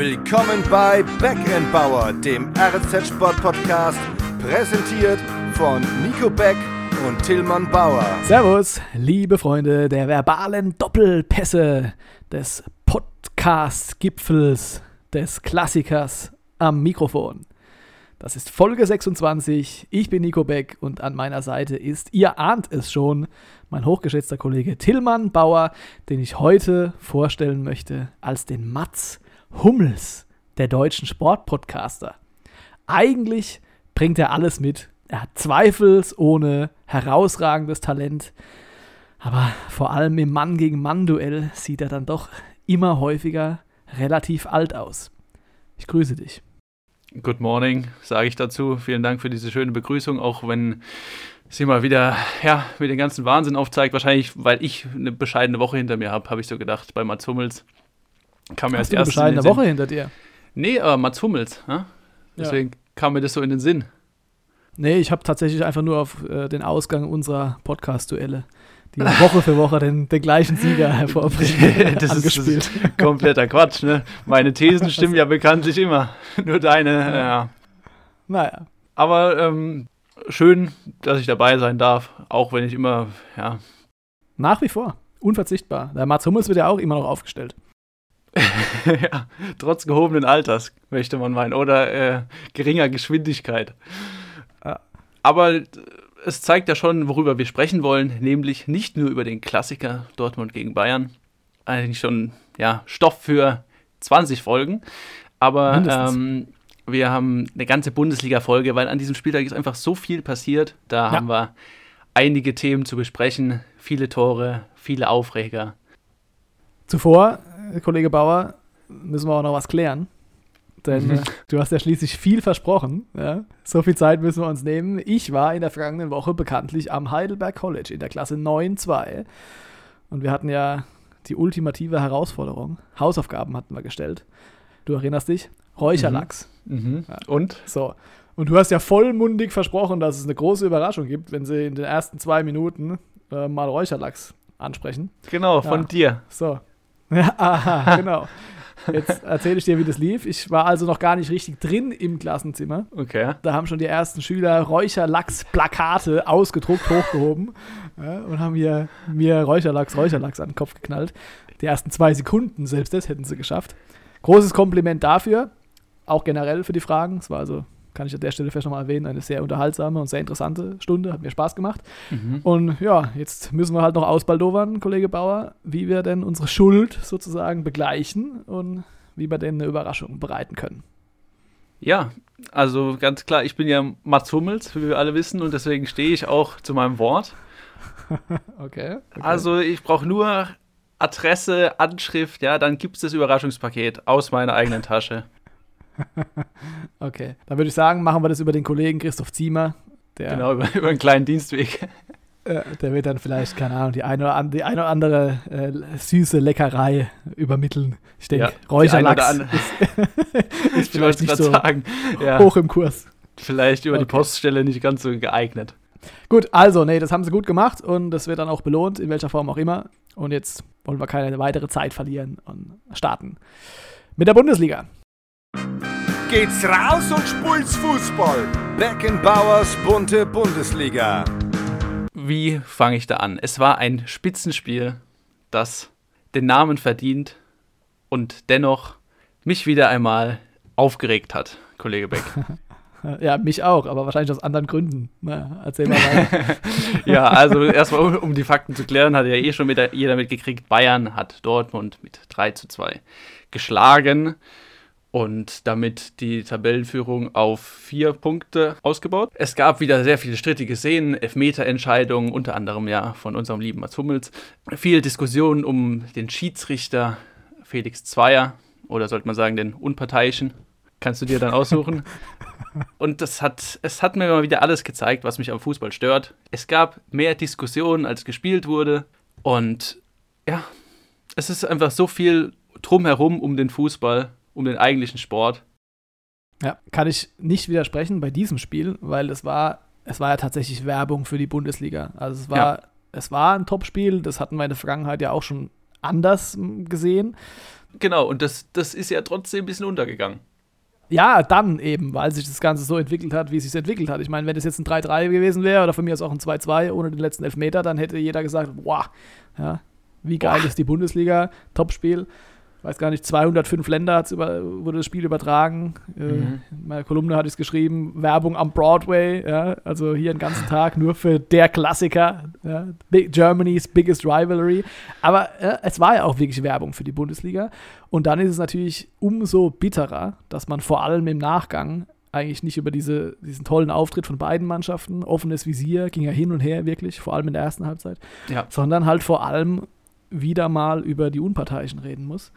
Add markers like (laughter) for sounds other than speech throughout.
Willkommen bei Backend dem RZ Sport Podcast, präsentiert von Nico Beck und Tillmann Bauer. Servus, liebe Freunde der verbalen Doppelpässe des Podcast-Gipfels des Klassikers am Mikrofon. Das ist Folge 26. Ich bin Nico Beck und an meiner Seite ist, ihr ahnt es schon, mein hochgeschätzter Kollege Tillmann Bauer, den ich heute vorstellen möchte als den Mats Hummels der deutschen Sportpodcaster. Eigentlich bringt er alles mit. Er hat zweifelsohne herausragendes Talent. Aber vor allem im Mann gegen Mann-Duell sieht er dann doch immer häufiger relativ alt aus. Ich grüße dich. Good morning, sage ich dazu. Vielen Dank für diese schöne Begrüßung, auch wenn sie mal wieder ja, mit den ganzen Wahnsinn aufzeigt. Wahrscheinlich, weil ich eine bescheidene Woche hinter mir habe, habe ich so gedacht, bei Mats Hummels. Kam mir Hast als du eine Woche hinter dir? Nee, aber Mats Hummels. Ja? Deswegen ja. kam mir das so in den Sinn. Nee, ich habe tatsächlich einfach nur auf äh, den Ausgang unserer Podcast-Duelle die (laughs) Woche für Woche den, den gleichen Sieger (laughs) hervorbringen. das, (laughs) angespielt. Ist, das kompletter Quatsch. Ne? Meine Thesen stimmen ja bekanntlich immer. Nur deine, ja. Naja. Aber ähm, schön, dass ich dabei sein darf, auch wenn ich immer, ja. Nach wie vor. Unverzichtbar. Der Mats Hummels wird ja auch immer noch aufgestellt. (laughs) ja, trotz gehobenen Alters, möchte man meinen. Oder äh, geringer Geschwindigkeit. Aber es zeigt ja schon, worüber wir sprechen wollen, nämlich nicht nur über den Klassiker Dortmund gegen Bayern. Eigentlich schon ja, Stoff für 20 Folgen. Aber ähm, wir haben eine ganze Bundesliga-Folge, weil an diesem Spieltag ist einfach so viel passiert. Da ja. haben wir einige Themen zu besprechen, viele Tore, viele Aufreger. Zuvor, Kollege Bauer, müssen wir auch noch was klären. Denn mhm. äh, du hast ja schließlich viel versprochen. Ja? So viel Zeit müssen wir uns nehmen. Ich war in der vergangenen Woche bekanntlich am Heidelberg College in der Klasse 9-2. Und wir hatten ja die ultimative Herausforderung. Hausaufgaben hatten wir gestellt. Du erinnerst dich? Räucherlachs. Mhm. Mhm. Ja. Und? So. Und du hast ja vollmundig versprochen, dass es eine große Überraschung gibt, wenn sie in den ersten zwei Minuten äh, mal Räucherlachs ansprechen. Genau, von ja. dir. So. Ja, (laughs) aha, genau. Jetzt erzähle ich dir, wie das lief. Ich war also noch gar nicht richtig drin im Klassenzimmer. Okay. Da haben schon die ersten Schüler Räucherlachs-Plakate ausgedruckt, hochgehoben ja, und haben mir, mir Räucherlachs, Räucherlachs an den Kopf geknallt. Die ersten zwei Sekunden, selbst das hätten sie geschafft. Großes Kompliment dafür, auch generell für die Fragen. Es war also kann ich an der Stelle vielleicht nochmal erwähnen, eine sehr unterhaltsame und sehr interessante Stunde, hat mir Spaß gemacht. Mhm. Und ja, jetzt müssen wir halt noch ausbaldowern, Kollege Bauer, wie wir denn unsere Schuld sozusagen begleichen und wie wir denn eine Überraschung bereiten können. Ja, also ganz klar, ich bin ja Mats Hummels, wie wir alle wissen, und deswegen stehe ich auch zu meinem Wort. (laughs) okay, okay. Also ich brauche nur Adresse, Anschrift, ja, dann gibt es das Überraschungspaket aus meiner eigenen Tasche. (laughs) okay, dann würde ich sagen, machen wir das über den Kollegen Christoph Ziemer. Der, genau, über, über einen kleinen Dienstweg. Äh, der wird dann vielleicht, keine Ahnung, die eine oder, an, die eine oder andere äh, süße Leckerei übermitteln. Ich denke, ja, Räucherlachs ist, (laughs) ist vielleicht nicht so sagen, ja. hoch im Kurs. Vielleicht über okay. die Poststelle nicht ganz so geeignet. Gut, also, nee, das haben sie gut gemacht und das wird dann auch belohnt, in welcher Form auch immer. Und jetzt wollen wir keine weitere Zeit verlieren und starten mit der Bundesliga geht's raus und spult's Fußball. Beckenbauers bunte Bundesliga. Wie fange ich da an? Es war ein Spitzenspiel, das den Namen verdient und dennoch mich wieder einmal aufgeregt hat, Kollege Beck. (laughs) Ja, mich auch, aber wahrscheinlich aus anderen Gründen. Na, erzähl mal weiter. (laughs) ja, also erstmal, um, um, die Fakten zu klären, hat ja eh schon mit, jeder mitgekriegt, Bayern hat Dortmund mit 3 zu 2 geschlagen und damit die Tabellenführung auf vier Punkte ausgebaut. Es gab wieder sehr viele strittige Szenen, Elfmeterentscheidungen, unter anderem ja von unserem lieben Mats Hummels. Viel Diskussion um den Schiedsrichter Felix Zweier oder sollte man sagen den Unparteiischen. Kannst du dir dann aussuchen. (laughs) Und das hat, es hat mir immer wieder alles gezeigt, was mich am Fußball stört. Es gab mehr Diskussionen, als gespielt wurde. Und ja, es ist einfach so viel drumherum um den Fußball um den eigentlichen Sport. Ja, kann ich nicht widersprechen bei diesem Spiel, weil es war, es war ja tatsächlich Werbung für die Bundesliga. Also es war, ja. es war ein Topspiel, das hatten wir in der Vergangenheit ja auch schon anders gesehen. Genau, und das, das ist ja trotzdem ein bisschen untergegangen. Ja, dann eben, weil sich das Ganze so entwickelt hat, wie es sich entwickelt hat. Ich meine, wenn das jetzt ein 3-3 gewesen wäre oder von mir aus auch ein 2-2 ohne den letzten Elfmeter, dann hätte jeder gesagt, boah, ja, wie geil Boah. ist die Bundesliga, Topspiel weiß gar nicht, 205 Länder über, wurde das Spiel übertragen. Äh, mhm. in meiner Kolumne hatte ich es geschrieben, Werbung am Broadway, ja, also hier den ganzen Tag nur für der Klassiker, ja, Germany's biggest rivalry. Aber äh, es war ja auch wirklich Werbung für die Bundesliga. Und dann ist es natürlich umso bitterer, dass man vor allem im Nachgang eigentlich nicht über diese, diesen tollen Auftritt von beiden Mannschaften, offenes Visier, ging ja hin und her wirklich, vor allem in der ersten Halbzeit, ja. sondern halt vor allem wieder mal über die Unparteiischen reden muss.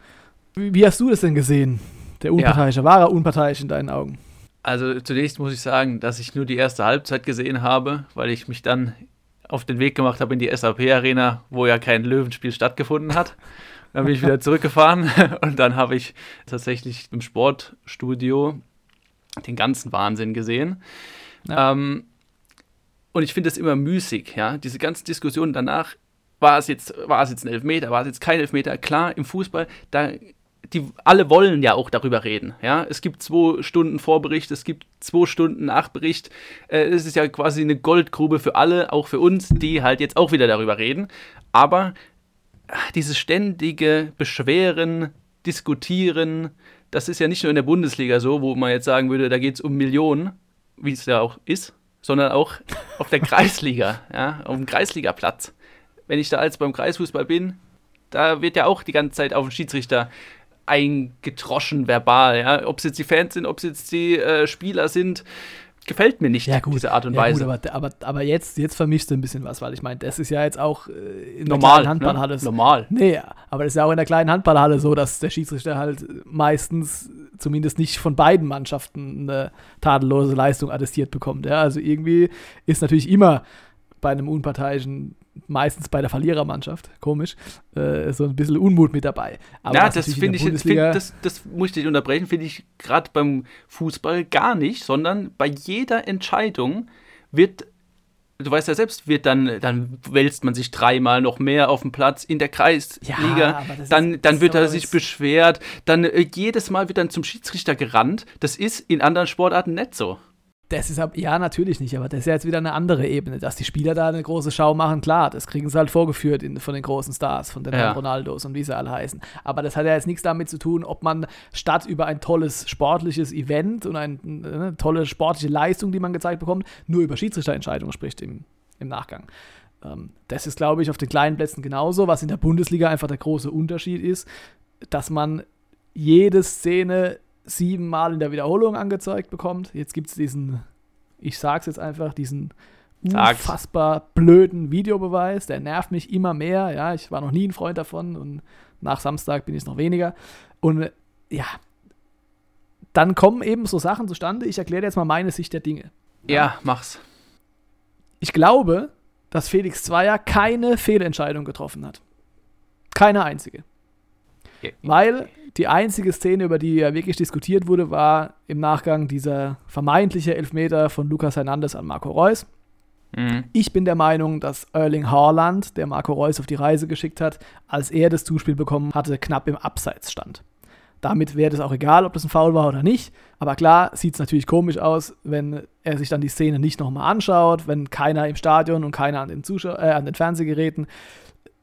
Wie, wie hast du das denn gesehen? Der Unparteiische, ja. war er unparteiisch in deinen Augen? Also zunächst muss ich sagen, dass ich nur die erste Halbzeit gesehen habe, weil ich mich dann auf den Weg gemacht habe in die SAP-Arena, wo ja kein Löwenspiel stattgefunden hat. Dann bin ich wieder (laughs) zurückgefahren (laughs) und dann habe ich tatsächlich im Sportstudio den ganzen Wahnsinn gesehen. Ja. Ähm, und ich finde es immer müßig, ja, diese ganzen Diskussionen danach war es jetzt, war es jetzt ein Elfmeter, war es jetzt kein Elfmeter? Klar, im Fußball, da die alle wollen ja auch darüber reden. Ja, es gibt zwei Stunden Vorbericht, es gibt zwei Stunden Nachbericht. Äh, es ist ja quasi eine Goldgrube für alle, auch für uns, die halt jetzt auch wieder darüber reden. Aber ach, dieses ständige Beschweren, Diskutieren, das ist ja nicht nur in der Bundesliga so, wo man jetzt sagen würde, da geht es um Millionen, wie es ja auch ist, sondern auch auf der (laughs) Kreisliga, ja, auf dem Kreisligaplatz wenn ich da als beim Kreisfußball bin, da wird ja auch die ganze Zeit auf den Schiedsrichter eingetroschen verbal, ja. Ob es jetzt die Fans sind, ob es jetzt die äh, Spieler sind, gefällt mir nicht, ja, gut. diese Art und ja, Weise. Gut, aber, aber, aber jetzt, jetzt vermischst du ein bisschen was, weil ich meine, das ist ja jetzt auch äh, in Normal, der Handballhalle. Ne? Normal. Nee, aber das ist ja auch in der kleinen Handballhalle so, dass der Schiedsrichter halt meistens zumindest nicht von beiden Mannschaften eine tadellose Leistung attestiert bekommt. Ja? Also irgendwie ist natürlich immer bei einem unparteiischen meistens bei der Verlierermannschaft, komisch, äh, so ein bisschen Unmut mit dabei. Aber ja, das finde ich, find, das, das muss ich dich unterbrechen, finde ich gerade beim Fußball gar nicht, sondern bei jeder Entscheidung wird du weißt ja selbst, wird dann, dann wälzt man sich dreimal noch mehr auf dem Platz in der Kreisliga, ja, dann, ist, dann wird er sich beschwert, dann äh, jedes Mal wird dann zum Schiedsrichter gerannt. Das ist in anderen Sportarten nicht so. Das ist ja natürlich nicht, aber das ist ja jetzt wieder eine andere Ebene, dass die Spieler da eine große Schau machen, klar, das kriegen sie halt vorgeführt in, von den großen Stars, von den ja. Ronaldos und wie sie alle heißen. Aber das hat ja jetzt nichts damit zu tun, ob man statt über ein tolles sportliches Event und eine, eine tolle sportliche Leistung, die man gezeigt bekommt, nur über Schiedsrichterentscheidungen spricht im, im Nachgang. Ähm, das ist, glaube ich, auf den kleinen Plätzen genauso, was in der Bundesliga einfach der große Unterschied ist, dass man jede Szene siebenmal in der Wiederholung angezeigt bekommt. Jetzt gibt es diesen, ich sag's jetzt einfach, diesen Sag's. unfassbar blöden Videobeweis. Der nervt mich immer mehr. Ja, ich war noch nie ein Freund davon und nach Samstag bin ich es noch weniger. Und ja, dann kommen eben so Sachen zustande. Ich erkläre jetzt mal meine Sicht der Dinge. Ja, ja mach's. Ich glaube, dass Felix Zweier keine Fehlentscheidung getroffen hat. Keine einzige. Weil die einzige Szene, über die ja wirklich diskutiert wurde, war im Nachgang dieser vermeintliche Elfmeter von Lukas Hernandez an Marco Reus. Mhm. Ich bin der Meinung, dass Erling Haaland, der Marco Reus auf die Reise geschickt hat, als er das Zuspiel bekommen hatte, knapp im Abseits stand. Damit wäre es auch egal, ob das ein Foul war oder nicht. Aber klar, sieht es natürlich komisch aus, wenn er sich dann die Szene nicht nochmal anschaut, wenn keiner im Stadion und keiner an den, Zuschau äh, an den Fernsehgeräten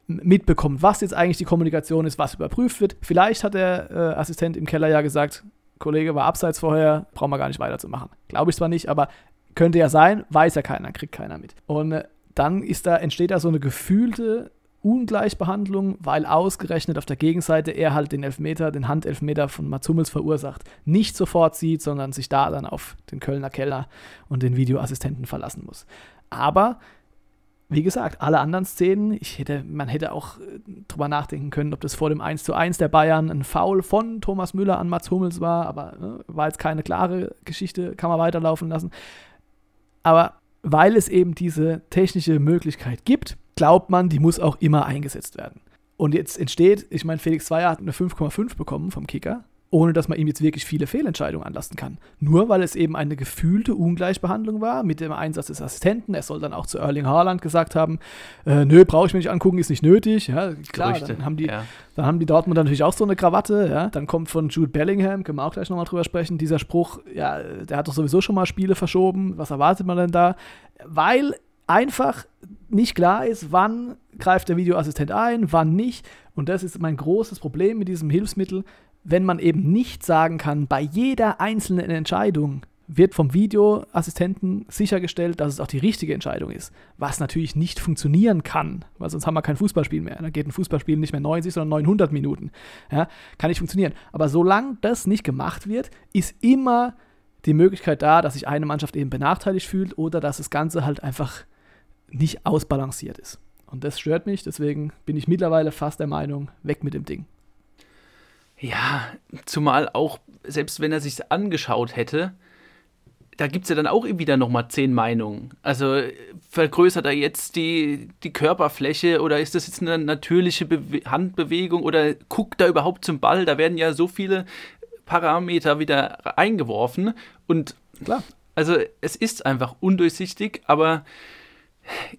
mitbekommt, was jetzt eigentlich die Kommunikation ist, was überprüft wird. Vielleicht hat der äh, Assistent im Keller ja gesagt, Kollege war abseits vorher, brauchen wir gar nicht weiterzumachen. Glaube ich zwar nicht, aber könnte ja sein, weiß ja keiner, kriegt keiner mit. Und äh, dann ist da, entsteht da so eine gefühlte Ungleichbehandlung, weil ausgerechnet auf der Gegenseite er halt den Elfmeter, den Handelfmeter von Mats Hummels verursacht, nicht sofort sieht, sondern sich da dann auf den Kölner Keller und den Videoassistenten verlassen muss. Aber wie gesagt, alle anderen Szenen, ich hätte, man hätte auch äh, drüber nachdenken können, ob das vor dem 1 zu 1 der Bayern ein Foul von Thomas Müller an Mats Hummels war, aber ne, war jetzt keine klare Geschichte, kann man weiterlaufen lassen. Aber weil es eben diese technische Möglichkeit gibt, glaubt man, die muss auch immer eingesetzt werden. Und jetzt entsteht, ich meine, Felix Zweier hat eine 5,5 bekommen vom Kicker ohne dass man ihm jetzt wirklich viele Fehlentscheidungen anlasten kann. Nur weil es eben eine gefühlte Ungleichbehandlung war mit dem Einsatz des Assistenten. Er soll dann auch zu Erling Haaland gesagt haben, äh, nö, brauche ich mir nicht angucken, ist nicht nötig. Ja, klar, Gerüchte, dann haben die, ja. dann haben die Dortmund natürlich auch so eine Krawatte. Ja? Dann kommt von Jude Bellingham, können wir auch gleich nochmal drüber sprechen, dieser Spruch, ja, der hat doch sowieso schon mal Spiele verschoben. Was erwartet man denn da? Weil einfach nicht klar ist, wann greift der Videoassistent ein, wann nicht. Und das ist mein großes Problem mit diesem Hilfsmittel, wenn man eben nicht sagen kann, bei jeder einzelnen Entscheidung wird vom Videoassistenten sichergestellt, dass es auch die richtige Entscheidung ist. Was natürlich nicht funktionieren kann, weil sonst haben wir kein Fußballspiel mehr. Dann geht ein Fußballspiel nicht mehr 90, sondern 900 Minuten. Ja, kann nicht funktionieren. Aber solange das nicht gemacht wird, ist immer die Möglichkeit da, dass sich eine Mannschaft eben benachteiligt fühlt oder dass das Ganze halt einfach nicht ausbalanciert ist. Und das stört mich, deswegen bin ich mittlerweile fast der Meinung, weg mit dem Ding. Ja, zumal auch, selbst wenn er sich angeschaut hätte, da gibt es ja dann auch wieder nochmal zehn Meinungen. Also vergrößert er jetzt die, die Körperfläche oder ist das jetzt eine natürliche Bewe Handbewegung oder guckt er überhaupt zum Ball? Da werden ja so viele Parameter wieder eingeworfen und Klar. also es ist einfach undurchsichtig, aber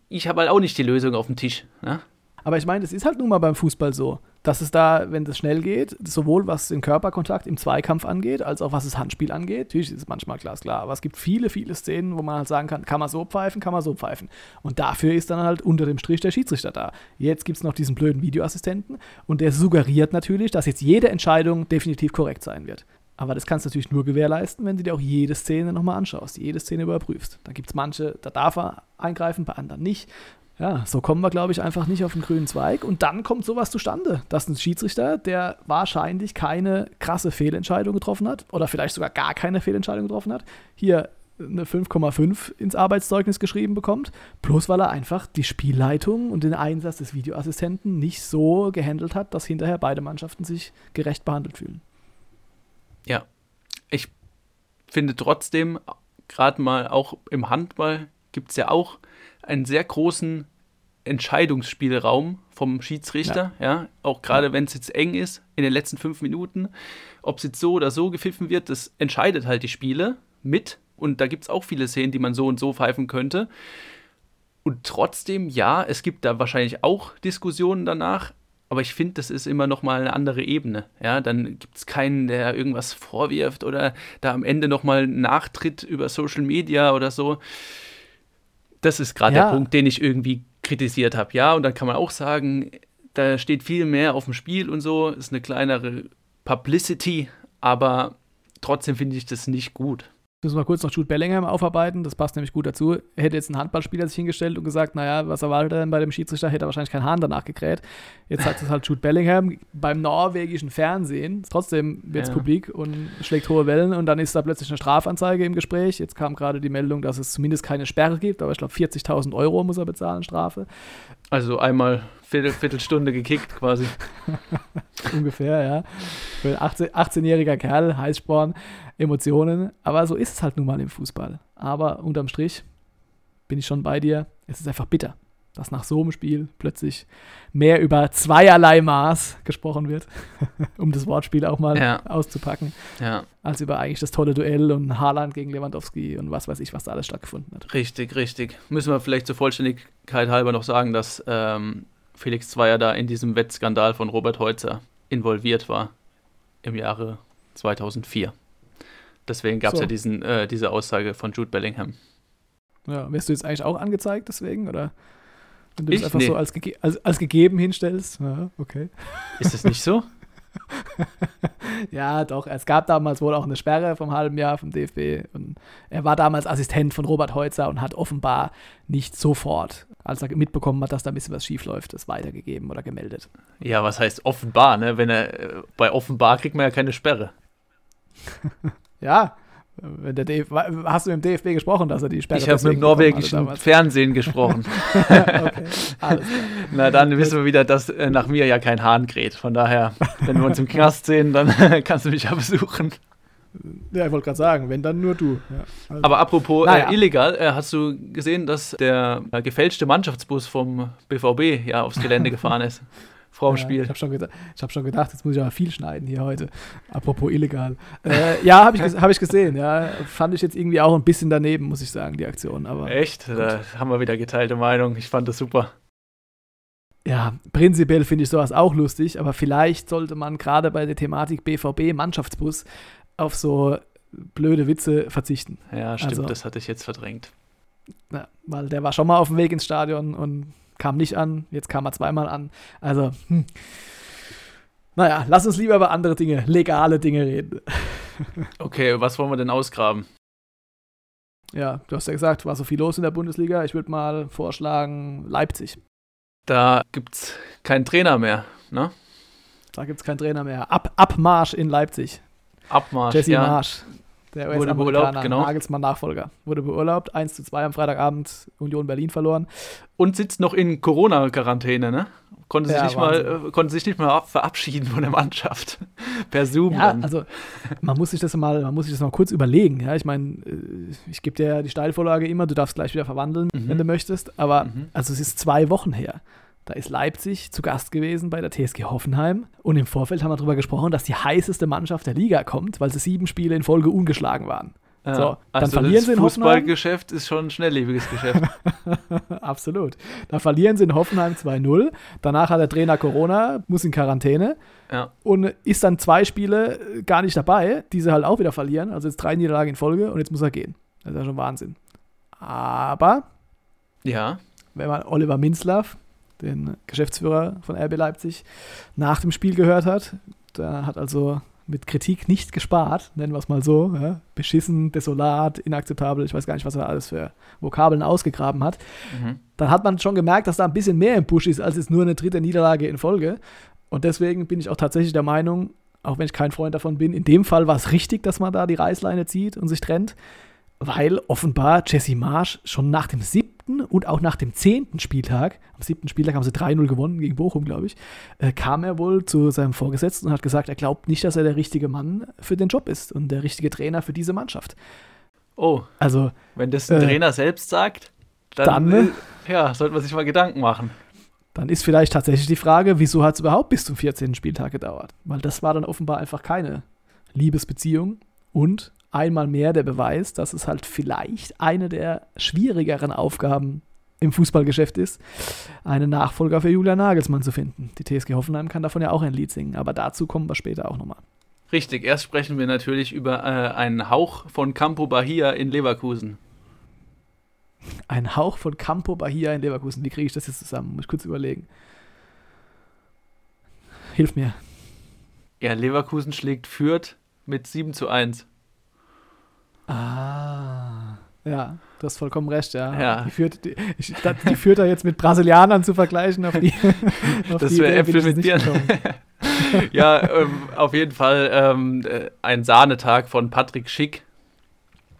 ich habe halt auch nicht die Lösung auf dem Tisch. Ne? Aber ich meine, es ist halt nun mal beim Fußball so, dass es da, wenn das schnell geht, sowohl was den Körperkontakt im Zweikampf angeht, als auch was das Handspiel angeht. Natürlich ist es manchmal glasklar, aber es gibt viele, viele Szenen, wo man halt sagen kann, kann man so pfeifen, kann man so pfeifen. Und dafür ist dann halt unter dem Strich der Schiedsrichter da. Jetzt gibt es noch diesen blöden Videoassistenten und der suggeriert natürlich, dass jetzt jede Entscheidung definitiv korrekt sein wird. Aber das kannst du natürlich nur gewährleisten, wenn du dir auch jede Szene nochmal anschaust, jede Szene überprüfst. Da gibt es manche, da darf er eingreifen, bei anderen nicht. Ja, so kommen wir, glaube ich, einfach nicht auf den grünen Zweig. Und dann kommt sowas zustande, dass ein Schiedsrichter, der wahrscheinlich keine krasse Fehlentscheidung getroffen hat oder vielleicht sogar gar keine Fehlentscheidung getroffen hat, hier eine 5,5 ins Arbeitszeugnis geschrieben bekommt, bloß weil er einfach die Spielleitung und den Einsatz des Videoassistenten nicht so gehandelt hat, dass hinterher beide Mannschaften sich gerecht behandelt fühlen. Ja, ich finde trotzdem, gerade mal auch im Handball gibt es ja auch einen sehr großen Entscheidungsspielraum vom Schiedsrichter, ja, ja auch gerade wenn es jetzt eng ist in den letzten fünf Minuten, ob es jetzt so oder so gepfiffen wird, das entscheidet halt die Spiele mit und da gibt es auch viele Szenen, die man so und so pfeifen könnte. Und trotzdem, ja, es gibt da wahrscheinlich auch Diskussionen danach, aber ich finde, das ist immer noch mal eine andere Ebene. Ja, dann gibt es keinen, der irgendwas vorwirft oder da am Ende noch mal nachtritt über Social Media oder so. Das ist gerade Ja. der Punkt, den ich irgendwie kritisiert habe. Ja, und dann kann man auch sagen, da steht viel mehr auf dem Spiel und so, ist eine kleinere Publicity, aber trotzdem finde ich das nicht gut. Müssen wir kurz noch Jude Bellingham aufarbeiten, das passt nämlich gut dazu. Hätte jetzt ein Handballspieler sich hingestellt und gesagt, naja, was erwartet er denn bei dem Schiedsrichter, hätte er wahrscheinlich keinen Hahn danach gekräht. Jetzt sagt es halt Jude Bellingham beim norwegischen Fernsehen. Trotzdem wird es Ja. publik und schlägt hohe Wellen und dann ist da plötzlich eine Strafanzeige im Gespräch. Jetzt kam gerade die Meldung, dass es zumindest keine Sperre gibt, aber ich glaube 40.000 Euro muss er bezahlen, Strafe. Also einmal Viertel, Viertelstunde gekickt quasi. (laughs) ungefähr, ja. Für ein 18 18-jähriger Kerl, Heißsporn, Emotionen. Aber so ist es halt nun mal im Fußball. Aber unterm Strich bin ich schon bei dir. Es ist einfach bitter, dass nach so einem Spiel plötzlich mehr über zweierlei Maß gesprochen wird, (laughs) um das Wortspiel auch mal Ja. auszupacken, Ja, als über eigentlich das tolle Duell und Haaland gegen Lewandowski und was weiß ich, was da alles stattgefunden hat. richtig, richtig. Müssen wir vielleicht zur Vollständigkeit halber noch sagen, dass ähm, Felix Zweier da in diesem Wettskandal von Robert Heutzer involviert war im Jahre 2004. Deswegen gab es So. ja diesen, äh, diese Aussage von Jude Bellingham. Ja, wirst du jetzt eigentlich auch angezeigt deswegen, oder? Wenn du das Ich? einfach Nee. so als, als, als gegeben hinstellst? Ja, okay. Ist das nicht so? (laughs) Ja, doch. Es gab damals wohl auch eine Sperre vom halben Jahr vom DFB. Und er war damals Assistent von Robert Heutzer und hat offenbar nicht sofort, als er mitbekommen hat, dass da ein bisschen was schief läuft, das weitergegeben oder gemeldet. ja, was heißt offenbar, ne? Wenn er äh, bei offenbar kriegt man ja keine Sperre. (laughs) Ja. Wenn der DF hast du mit dem DFB gesprochen, dass er die Sperre ich habe mit dem norwegischen? Fernsehen gesprochen. (laughs) okay. (laughs) Na, dann wissen wir wieder, dass äh, nach mir ja kein Hahn kräht. Von daher, wenn wir uns im Knast sehen, dann (laughs) kannst du mich ja besuchen. Ja, ich wollte gerade sagen, wenn dann nur du. Ja, also- Aber apropos Naja. äh, illegal, äh, hast du gesehen, dass der äh, gefälschte Mannschaftsbus vom BVB ja aufs Gelände gefahren ist? Vorm Ja, Spiel. Ich habe schon, hab schon gedacht, jetzt muss ich aber viel schneiden hier heute. Apropos illegal. Äh, ja, habe ich, hab ich gesehen. Ja, fand ich jetzt irgendwie auch ein bisschen daneben, muss ich sagen, die Aktion. Aber Echt? Da haben wir wieder geteilte Meinung. Ich fand das super. ja, prinzipiell finde ich sowas auch lustig, aber vielleicht sollte man gerade bei der Thematik BVB Mannschaftsbus auf so blöde Witze verzichten. Ja, stimmt, Also- das hatte ich jetzt verdrängt. Ja, weil der war schon mal auf dem Weg ins Stadion und kam nicht an. Jetzt kam er zweimal an. Also, hm. naja, lass uns lieber über andere Dinge, legale Dinge reden. (laughs) Okay, was wollen wir denn ausgraben? Ja, du hast ja gesagt, war so viel los in der Bundesliga. Ich würde mal vorschlagen, Leipzig. Da gibt's keinen Trainer mehr, ne? Da gibt es keinen Trainer mehr. Ab, Abmarsch in Leipzig. Abmarsch, Jesse ja. Marsch. Der Wurde beurlaubt, genau. Nagelsmann-Nachfolger. Wurde beurlaubt. 1 zu 2 am Freitagabend. Union Berlin verloren. Und sitzt noch in Corona-Quarantäne, ne? Konnte sich, Ja, nicht mal, äh, konnte sich nicht mal ab- verabschieden von der Mannschaft. (laughs) per Zoom Ja, dann. also man muss sich das mal, man muss sich das mal kurz überlegen. Ja, ich meine, äh, ich gebe dir ja die Steilvorlage immer, du darfst gleich wieder verwandeln, Mhm. wenn du möchtest. Aber Mhm. also es ist zwei Wochen her. Da ist Leipzig zu Gast gewesen bei der TSG Hoffenheim. Und im Vorfeld haben wir darüber gesprochen, dass die heißeste Mannschaft der Liga kommt, weil sie sieben Spiele in Folge ungeschlagen waren. Ja. so, dann also verlieren das sie in. Fußballgeschäft ist schon ein schnelllebiges Geschäft. (laughs) Absolut. Da verlieren sie in Hoffenheim 2-0. Danach hat der Trainer Corona, muss in Quarantäne. ja. und ist dann zwei Spiele äh, gar nicht dabei, die sie halt auch wieder verlieren. Also jetzt drei Niederlagen in Folge und jetzt muss er gehen. Das ist ja schon Wahnsinn. Aber ja. wenn man Oliver Minzlaff, den Geschäftsführer von RB Leipzig, nach dem Spiel gehört hat, der hat also mit Kritik nicht gespart, nennen wir es mal so. Ja? Beschissen, desolat, inakzeptabel, ich weiß gar nicht, was er alles für Vokabeln ausgegraben hat Mhm. dann hat man schon gemerkt, dass da ein bisschen mehr im Busch ist, als jetzt nur eine dritte Niederlage in Folge. Und deswegen bin ich auch tatsächlich der Meinung, auch wenn ich kein Freund davon bin, in dem Fall war es richtig, dass man da die Reißleine zieht und sich trennt, weil offenbar Jesse Marsch schon nach dem siebten und auch nach dem zehnten Spieltag, am siebten Spieltag haben sie 3-0 gewonnen gegen Bochum, glaube ich, äh, kam er wohl zu seinem Vorgesetzten und hat gesagt, er glaubt nicht, dass er der richtige Mann für den Job ist und der richtige Trainer für diese Mannschaft. Oh, Also wenn das ein Äh, Trainer selbst sagt, dann, dann, äh, ja, sollte man sich mal Gedanken machen. dann ist vielleicht tatsächlich die Frage, wieso hat es überhaupt bis zum 14. Spieltag gedauert? Weil das war dann offenbar einfach keine Liebesbeziehung und einmal mehr der Beweis, dass es halt vielleicht eine der schwierigeren Aufgaben im Fußballgeschäft ist, einen Nachfolger für Julian Nagelsmann zu finden. Die TSG Hoffenheim kann davon ja auch ein Lied singen, aber dazu kommen wir später auch nochmal. Richtig, erst sprechen wir natürlich über äh, einen Hauch von Campo Bahia in Leverkusen. Ein Hauch von Campo Bahia in Leverkusen. Wie kriege ich das jetzt zusammen? Muss ich kurz überlegen. Hilf mir. Ja, Leverkusen schlägt Fürth mit 7 zu 1. Ah. Ja, du hast vollkommen recht, ja. Ja. Die, führt, die, die führt er jetzt mit Brasilianern zu vergleichen, auf die. (laughs) Auf Das wäre Äpfel mit gekommen. (laughs) ja, ähm, auf jeden Fall ähm, äh, ein Sahnetag von Patrick Schick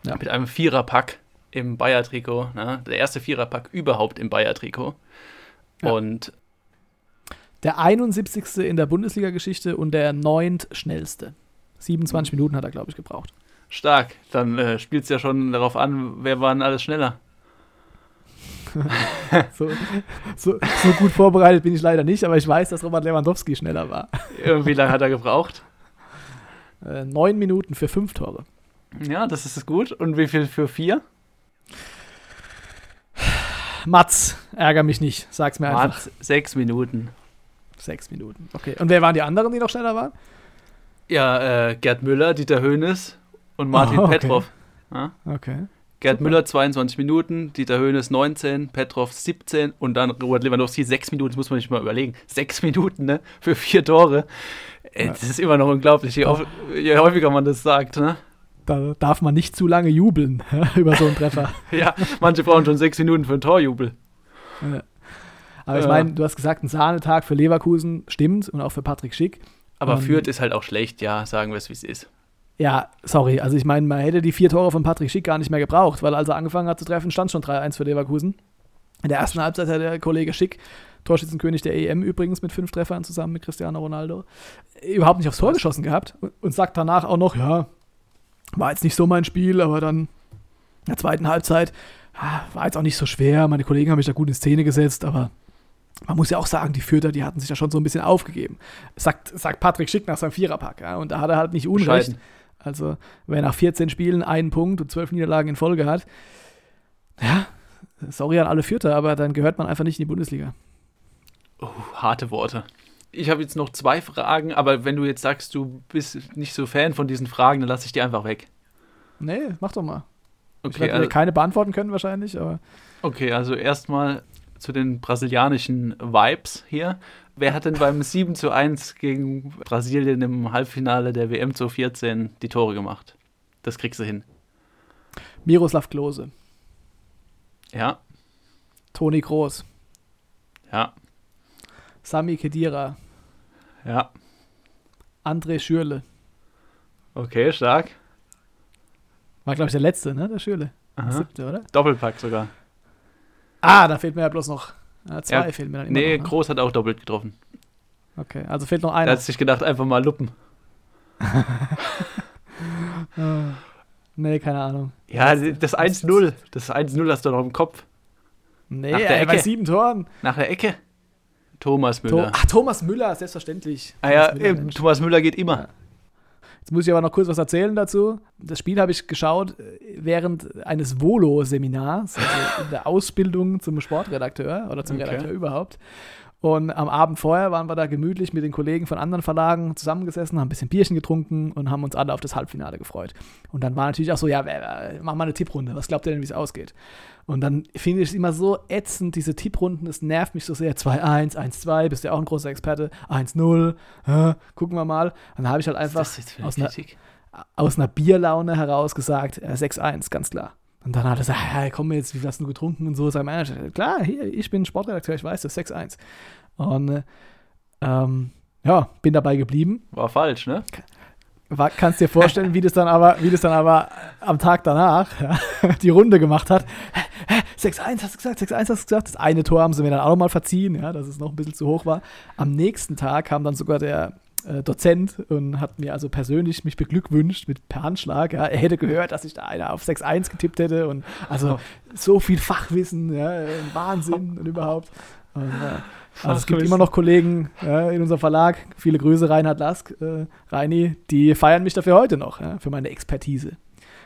Ja. mit einem Viererpack im Bayer-Trikot. Ne? Der erste Viererpack überhaupt im Bayer-Trikot. Ja. Und Der 71. in der Bundesliga-Geschichte und der neunt schnellste. 27 Mhm. Minuten hat er, glaube ich, gebraucht. Stark. Dann äh, spielt es ja schon darauf an, wer war denn alles schneller. (laughs) So, so, so gut vorbereitet bin ich leider nicht, aber ich weiß, dass Robert Lewandowski schneller war. Irgendwie lange hat er gebraucht. (laughs) Äh, neun Minuten für fünf Tore. Ja, das ist gut. Und wie viel für vier? Mats, ärger mich nicht. Sag's mir einfach. Mats, sechs Minuten. Sechs Minuten. Okay. Und wer waren die anderen, die noch schneller waren? Ja, äh, Gerd Müller, Dieter Höhnes und Martin Oh, (laughs) okay. Petrov. Ja? Okay. Gerd Super. Müller 22 Minuten, Dieter Höhnes 19, Petrov 17 und dann Robert Lewandowski 6 Minuten, das muss man sich mal überlegen. 6 Minuten, ne? Für vier Tore. Äh, Ja. Das ist immer noch unglaublich, je, auf, je häufiger man das sagt, ne? Da darf man nicht zu lange jubeln (laughs) über so einen Treffer. (laughs) Ja, manche brauchen schon 6 Minuten für einen Torjubel. Ja. Aber ich meine, du hast gesagt, ein Sahnetag für Leverkusen stimmt und auch für Patrick Schick. Aber Fürth ist halt auch schlecht, ja, sagen wir es, wie es ist. Ja, sorry. Also ich meine, man hätte die vier Tore von Patrick Schick gar nicht mehr gebraucht, weil als er angefangen hat zu treffen, stand schon 3-1 für Leverkusen. In der ersten Halbzeit hat der Kollege Schick, Torschützenkönig der EM übrigens mit fünf Treffern zusammen mit Cristiano Ronaldo, überhaupt nicht aufs Tor geschossen gehabt und, sagt danach auch noch, ja, war jetzt nicht so mein Spiel, aber dann in der zweiten Halbzeit ah, war jetzt auch nicht so schwer. Meine Kollegen haben mich da gut in Szene gesetzt, aber man muss ja auch sagen, die Fürther, die hatten sich ja schon so ein bisschen aufgegeben. Sagt, sagt Patrick Schick nach seinem Viererpack. Ja, und da hat er halt nicht Unrecht. Bescheiden. Also, wer nach 14 Spielen einen Punkt und 12 Niederlagen in Folge hat, ja, sorry an alle Fürther, aber dann gehört man einfach nicht in die Bundesliga. Oh, harte Worte. Ich habe jetzt noch zwei Fragen, aber wenn du jetzt sagst, du bist nicht so Fan von diesen Fragen, dann lasse ich die einfach weg. Nee, mach doch mal. ich Okay, werde mir also, keine beantworten können wahrscheinlich, aber okay, also erstmal zu den brasilianischen Vibes hier. Wer hat denn beim 7 zu 1 gegen Brasilien im Halbfinale der WM 2014 die Tore gemacht? Das kriegst du hin. Miroslav Klose, Ja, Toni Kroos, ja, Sami Khedira, ja. André Schürle. Okay, stark. War, glaube ich, der letzte, ne? Der Schürle. Der Aha. siebte, oder? Doppelpack sogar. Ah, da fehlt mir ja bloß noch. Ja, zwei Ja, fehlen mir dann immer Nee, noch. Ne? Groß hat auch doppelt getroffen. Okay, also fehlt noch Er einer. hat sich gedacht, einfach mal luppen. Ah, (laughs) nee, keine Ahnung. Ja, das 1-0. Das 1-0 hast du noch im Kopf. Nee, Nach der ey, bei Ecke. sieben Toren. Nach der Ecke. Thomas Müller. Ach, Thomas Müller, selbstverständlich. ah ja, Thomas Müller, eben. Thomas Müller geht immer. Jetzt muss ich aber noch kurz was erzählen dazu. Das Spiel habe ich geschaut äh, während eines Volo-Seminars, also in der Ausbildung zum Sportredakteur oder zum Okay. Redakteur überhaupt. Und am Abend vorher waren wir da gemütlich mit den Kollegen von anderen Verlagen zusammengesessen, haben ein bisschen Bierchen getrunken und haben uns alle auf das Halbfinale gefreut. Und dann war natürlich auch so, ja, mach mal eine Tipprunde. Was glaubt ihr denn, wie es ausgeht? Und dann finde ich es immer so ätzend, diese Tipprunden. Es nervt mich so sehr. 2-1, 1-2, bist ja auch ein großer Experte. 1-0, äh, gucken wir mal. Dann habe ich halt einfach das aus einer, aus einer Bierlaune heraus gesagt, äh, 6-1, ganz klar. Und dann hat er gesagt, ja, komm jetzt, wie hast du getrunken und so. Sag mal, klar, hier, ich bin Sportredakteur, ich weiß das, 6-1. Und äh, ähm, ja, bin dabei geblieben. War falsch, ne? War, kannst dir vorstellen, wie das dann aber, wie das dann aber am Tag danach ja, (laughs) die Runde gemacht hat. Hä, hä, 6-1 hast du gesagt, 6-1 hast du gesagt. Das eine Tor haben sie mir dann auch nochmal verziehen, ja, dass es noch ein bisschen zu hoch war. Am nächsten Tag kam dann sogar der äh, Dozent und hat mir also persönlich mich beglückwünscht mit per Handschlag. Ja. Er hätte gehört, dass ich da einer auf 6-1 getippt hätte und also so viel Fachwissen, ja, Wahnsinn und überhaupt. Und, äh, also es gibt immer noch Kollegen ja, in unserem Verlag, viele Grüße, Reinhard Lask, äh, Reini, die feiern mich dafür heute noch, ja, für meine Expertise.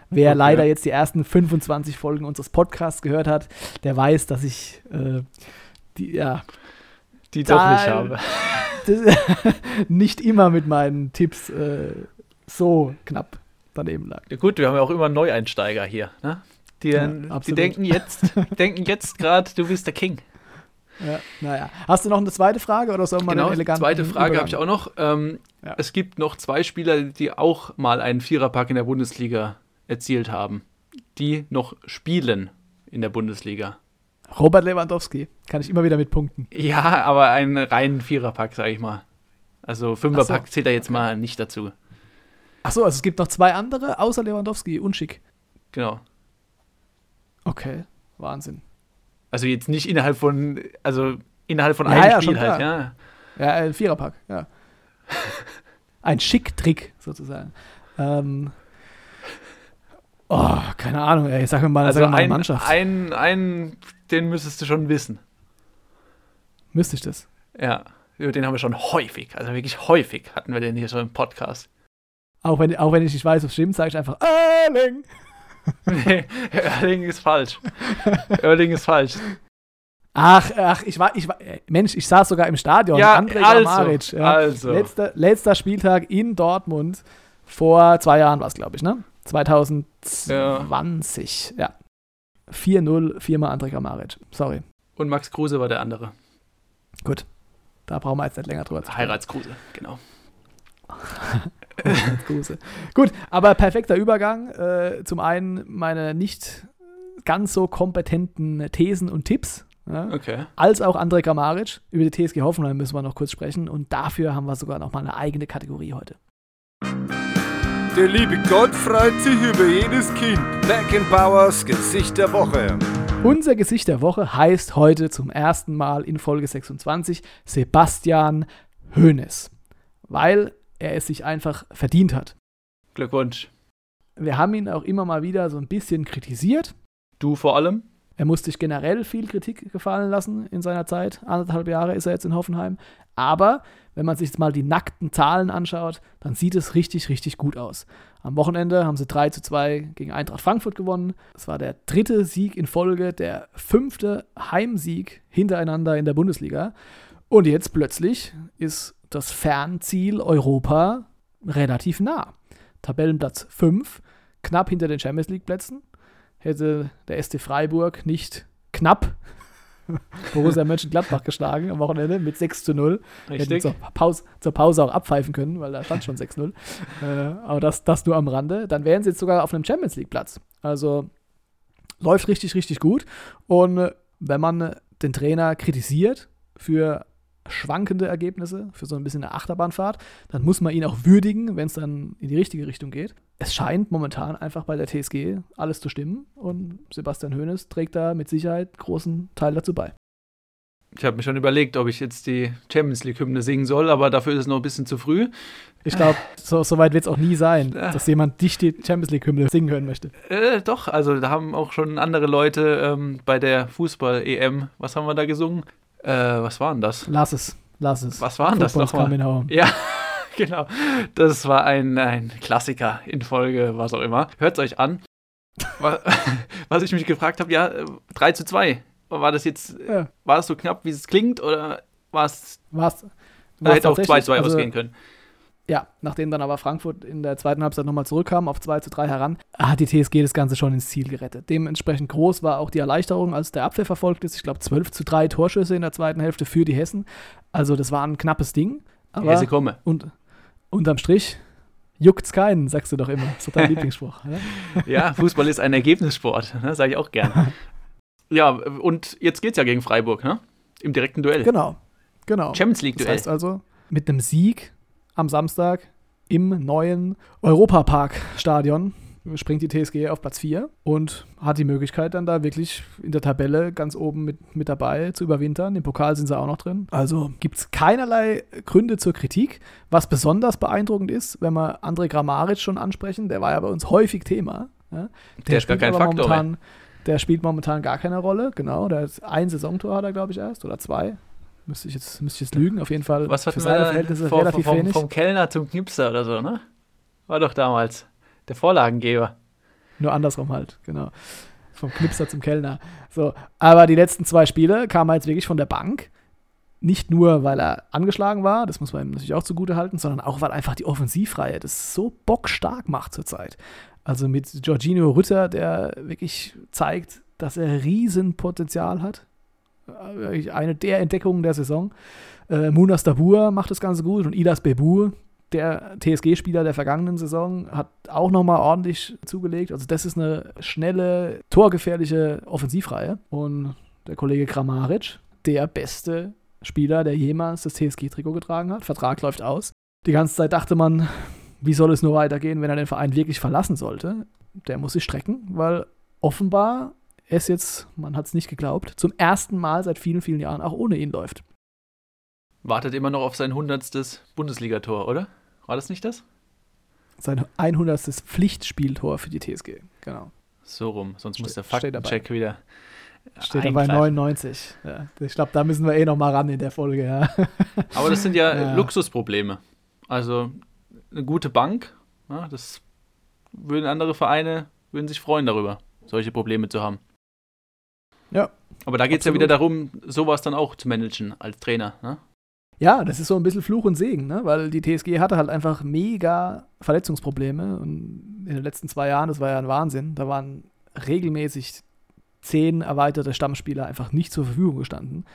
Wer Okay. leider jetzt die ersten 25 Folgen unseres Podcasts gehört hat, der weiß, dass ich äh, die, ja, Die doch nicht habe. (laughs) (laughs) nicht immer mit meinen Tipps äh, so knapp daneben lag. Ja, gut, wir haben ja auch immer Neueinsteiger hier, ne? Die, Ja, die absolut. denken jetzt, (laughs) denken jetzt gerade, du bist der King. Ja, naja. Hast du noch eine zweite Frage oder soll man Genau, einen eleganten zweite Frage habe ich auch noch. Ähm, Ja. Es gibt noch zwei Spieler, die auch mal einen Viererpack in der Bundesliga erzielt haben. Die noch spielen in der Bundesliga. Robert Lewandowski, kann ich immer wieder mit punkten. Ja, aber einen reinen Viererpack, sage ich mal. Also Fünferpack zählt er jetzt mal nicht dazu. Achso, also es gibt noch zwei andere außer Lewandowski und Schick. Genau. Okay, Wahnsinn. Also jetzt nicht innerhalb von, also innerhalb von Ja, einem ja, Spiel halt, klar. ja. Ja, ein Viererpack, ja. (laughs) Ein Schick-Trick sozusagen. Ähm, oh, keine Ahnung, ey. Sag mir mal, Also sag mir mal eine ein, Mannschaft. ein, ein, den müsstest du schon wissen. Müsste ich das? Ja, über den haben wir schon häufig, also wirklich häufig hatten wir den hier schon im Podcast. Auch wenn, auch wenn ich nicht weiß, ob es stimmt, sage ich einfach Erling. Nee, (laughs) Erling ist falsch. Erling ist falsch. Ach, ach, ich war, ich war, äh, Mensch, ich saß sogar im Stadion. Ja, Andrej also, Kramaric, ja. also. Letzter, letzter Spieltag in Dortmund. Vor zwei Jahren war es, glaube ich, ne? 2020, ja. 4-0, viermal Andrej Kramaric. Sorry, Und Max Kruse war der andere. da brauchen wir jetzt nicht länger drüber zu sprechen. Heiratskruse, genau. (laughs) Grüße. Gut, aber perfekter Übergang. Äh, zum einen meine nicht ganz so kompetenten Thesen und Tipps. Ja, Okay. als auch Andrej Kramaric. Über die TSG Hoffenheim müssen wir noch kurz sprechen. Und dafür haben wir sogar noch mal eine eigene Kategorie heute. Der liebe Gott freut sich über jedes Kind. Beckenbauers Gesicht der Woche. Unser Gesicht der Woche heißt heute zum ersten Mal in Folge 26 Sebastian Hoeneß. Weil er es sich einfach verdient hat. Glückwunsch. Wir haben ihn auch immer mal wieder so ein bisschen kritisiert. Du vor allem? Er musste sich generell viel Kritik gefallen lassen in seiner Zeit. Anderthalb Jahre ist er jetzt in Hoffenheim. Aber wenn man sich jetzt mal die nackten Zahlen anschaut, dann sieht es richtig, richtig gut aus. Am Wochenende haben sie 3 zu 2 gegen Eintracht Frankfurt gewonnen. Das war der dritte Sieg in Folge, der fünfte Heimsieg hintereinander in der Bundesliga. Und jetzt plötzlich ist das Fernziel Europa relativ nah. Tabellenplatz 5, knapp hinter den Champions League Plätzen. Hätte der SC Freiburg nicht knapp (laughs) Borussia Mönchengladbach geschlagen am Wochenende mit 6 zu 0. Richtig. Zur Pause, zur Pause auch abpfeifen können, weil da stand schon 6-0. (laughs) äh, aber das, das nur am Rande. Dann wären sie jetzt sogar auf einem Champions League Platz. Also läuft richtig, richtig gut. Und wenn man den Trainer kritisiert für schwankende Ergebnisse, für so ein bisschen eine Achterbahnfahrt, dann muss man ihn auch würdigen, wenn es dann in die richtige Richtung geht. Es scheint momentan einfach bei der TSG alles zu stimmen und Sebastian Hoeneß trägt da mit Sicherheit großen Teil dazu bei. Ich habe mir schon überlegt, ob ich jetzt die Champions League-Hymne singen soll, aber dafür ist es noch ein bisschen zu früh. Ich glaube, so, so, weit wird es auch nie sein, dass jemand dich die Champions League-Hymne singen hören möchte. Äh, doch, also da haben auch schon andere Leute ähm, bei der Fußball-EM, was haben wir da gesungen? Äh, was war denn das? Lass es, lass es. Was war denn das nochmal? Ja, (laughs) genau. Das war ein, ein Klassiker in Folge, was auch immer. Hört es euch an. (laughs) was ich mich gefragt habe, ja, 3 zu 2. War das jetzt, ja. war das so knapp, wie es klingt, oder war es. War es. Hätte auch 2 zu 2 also, ausgehen können. Ja, nachdem dann aber Frankfurt in der zweiten Halbzeit nochmal zurückkam, auf 2 zu 3 heran, hat die TSG das Ganze schon ins Ziel gerettet. Dementsprechend groß war auch die Erleichterung, als der Abwehr verfolgt ist. Ich glaube, 12 zu 3 Torschüsse in der zweiten Hälfte für die Hessen. Also, das war ein knappes Ding. Aber Hesse komme. Und unterm Strich juckt's keinen, sagst du doch immer. Das ist dein (laughs) Lieblingsspruch. Ja, Fußball ist ein Ergebnissport, (laughs) ne? sage ich auch gern. ja, und jetzt geht's ja gegen Freiburg, ne? Im direkten Duell. Genau, genau. Champions League-Duell. Das heißt also, mit einem Sieg am Samstag im neuen Europapark-Stadion springt die TSG auf Platz 4 und hat die Möglichkeit dann da wirklich in der Tabelle ganz oben mit, mit dabei zu überwintern. Im Pokal sind sie auch noch drin. Also gibt es keinerlei Gründe zur Kritik. Was besonders beeindruckend ist, wenn wir André Grammaric schon ansprechen, der war ja bei uns häufig Thema. Ja? Der, der ist gar kein Faktor. Momentan, der spielt momentan gar keine Rolle, genau. Der hat ein Saisontor hat er, glaube ich, erst oder zwei. Müsste ich jetzt, müsste ich jetzt lügen, auf jeden Fall. Was hat für seine Verhältnisse vor, relativ vom. Vom Kellner zum Knipser oder so, ne? War doch damals der Vorlagengeber. Nur andersrum halt, genau. Vom Knipser zum Kellner. So, aber die letzten zwei Spiele kamen jetzt wirklich von der Bank. Nicht nur, weil er angeschlagen war, das muss man ihm natürlich auch zugute halten, sondern auch, weil einfach die Offensivreihe das so bockstark macht zurzeit. Also mit Giorgino Rütter, der wirklich zeigt, dass er Riesenpotenzial hat eine der Entdeckungen der Saison. Äh, Munas Dabur macht das Ganze gut und Idas Bebu, der TSG-Spieler der vergangenen Saison, hat auch nochmal ordentlich zugelegt. Also das ist eine schnelle, torgefährliche Offensivreihe. Und der Kollege Kramaric, der beste Spieler, der jemals das TSG-Trikot getragen hat. Vertrag läuft aus. Die ganze Zeit dachte man, wie soll es nur weitergehen, wenn er den Verein wirklich verlassen sollte. Der muss sich strecken, weil offenbar es jetzt, man hat es nicht geglaubt, zum ersten Mal seit vielen, vielen Jahren auch ohne ihn läuft. Wartet immer noch auf sein 100. Bundesligator, oder? War das nicht das? Sein 100. Pflichtspieltor für die TSG, genau. So rum, sonst Ste muss der Faktencheck wieder. Steht er bei 99. Ja, ich glaube, da müssen wir eh noch mal ran in der Folge. Ja. (laughs) Aber das sind ja, (laughs) ja. Luxusprobleme. Also eine gute Bank, das würden andere Vereine würden sich freuen darüber, solche Probleme zu haben. Ja. Aber da geht es ja wieder darum, sowas dann auch zu managen als Trainer. Ne? Ja, das ist so ein bisschen Fluch und Segen, ne? weil die TSG hatte halt einfach mega Verletzungsprobleme und in den letzten zwei Jahren, das war ja ein Wahnsinn, da waren regelmäßig zehn erweiterte Stammspieler einfach nicht zur Verfügung gestanden.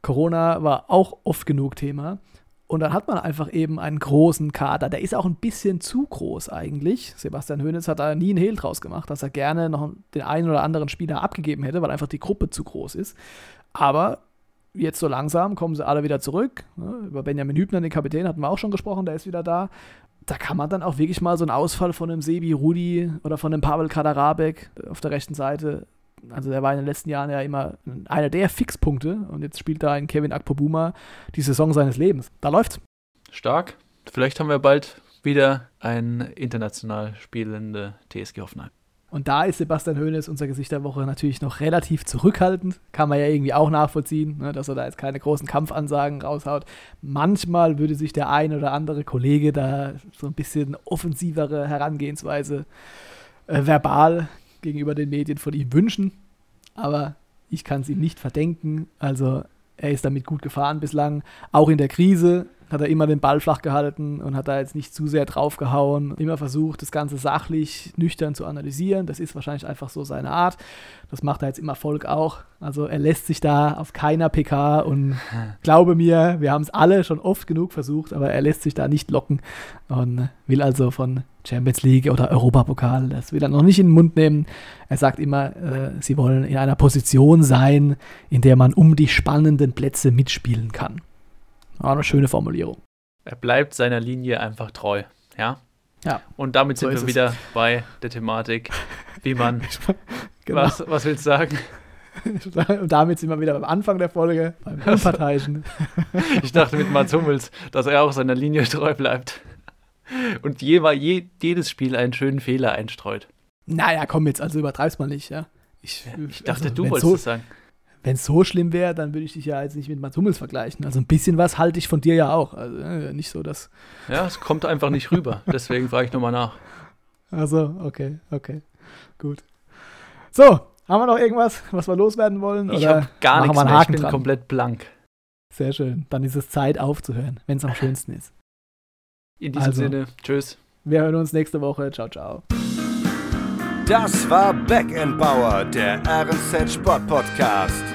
Corona war auch oft genug Thema und dann hat man einfach eben einen großen Kader. Der ist auch ein bisschen zu groß eigentlich. Sebastian Hoeneß hat da nie einen Hehl draus gemacht, dass er gerne noch den einen oder anderen Spieler abgegeben hätte, weil einfach die Gruppe zu groß ist. Aber jetzt so langsam kommen sie alle wieder zurück. Über Benjamin Hübner, den Kapitän, hatten wir auch schon gesprochen, der ist wieder da. Da kann man dann auch wirklich mal so einen Ausfall von einem Sebi Rudi oder von einem Pavel Kaderabek auf der rechten Seite also der war in den letzten Jahren ja immer einer der Fixpunkte und jetzt spielt da ein Kevin Akpobuma die Saison seines Lebens. Da läuft's. Stark. Vielleicht haben wir bald wieder ein international spielende TSG Hoffenheim. Und da ist Sebastian Hoeneß, unser Gesicht der Woche, natürlich noch relativ zurückhaltend. Kann man ja irgendwie auch nachvollziehen, ne, dass er da jetzt keine großen Kampfansagen raushaut. Manchmal würde sich der ein oder andere Kollege da so ein bisschen offensivere Herangehensweise äh, verbal gegenüber den Medien von ihm wünschen. Aber ich kann es ihm nicht verdenken. Also er ist damit gut gefahren bislang. Auch in der Krise hat er immer den Ball flach gehalten und hat da jetzt nicht zu sehr draufgehauen. Immer versucht, das Ganze sachlich, nüchtern zu analysieren. Das ist wahrscheinlich einfach so seine Art. Das macht er jetzt im Erfolg auch. Also er lässt sich da auf keiner PK und (laughs) glaube mir, wir haben es alle schon oft genug versucht, aber er lässt sich da nicht locken und will also von Champions League oder Europapokal, das will er noch nicht in den Mund nehmen. Er sagt immer, äh, sie wollen in einer Position sein, in der man um die spannenden Plätze mitspielen kann. Auch eine schöne Formulierung. Er bleibt seiner Linie einfach treu, ja? Ja. Und damit So sind wir es. wieder bei der Thematik, wie (laughs) man. Genau. was, was willst du sagen? Und (laughs) damit sind wir wieder beim Anfang der Folge, beim Unparteiischen. (laughs) Ich dachte mit Mats Hummels, dass er auch seiner Linie treu bleibt. Und je, je, jedes Spiel einen schönen Fehler einstreut. Naja, komm jetzt, also übertreib's mal nicht, ja. Ich, Ich dachte, also, du wolltest so, es sagen. Wenn es so schlimm wäre, dann würde ich dich ja jetzt nicht mit Mats Hummels vergleichen. Also ein bisschen was halte ich von dir ja auch. Also äh, nicht so, dass. Ja, es kommt einfach nicht rüber. (laughs) Deswegen frage ich nochmal nach. Also, okay, okay. Gut. So, haben wir noch irgendwas, was wir loswerden wollen? Ich habe gar nichts mehr. Ich bin dran? komplett blank. Sehr schön. Dann ist es Zeit aufzuhören, wenn es am schönsten ist. In diesem Also. Sinne, tschüss. Wir hören uns nächste Woche. Ciao, ciao. Das war Back Bauer, der RNZ Sport Podcast.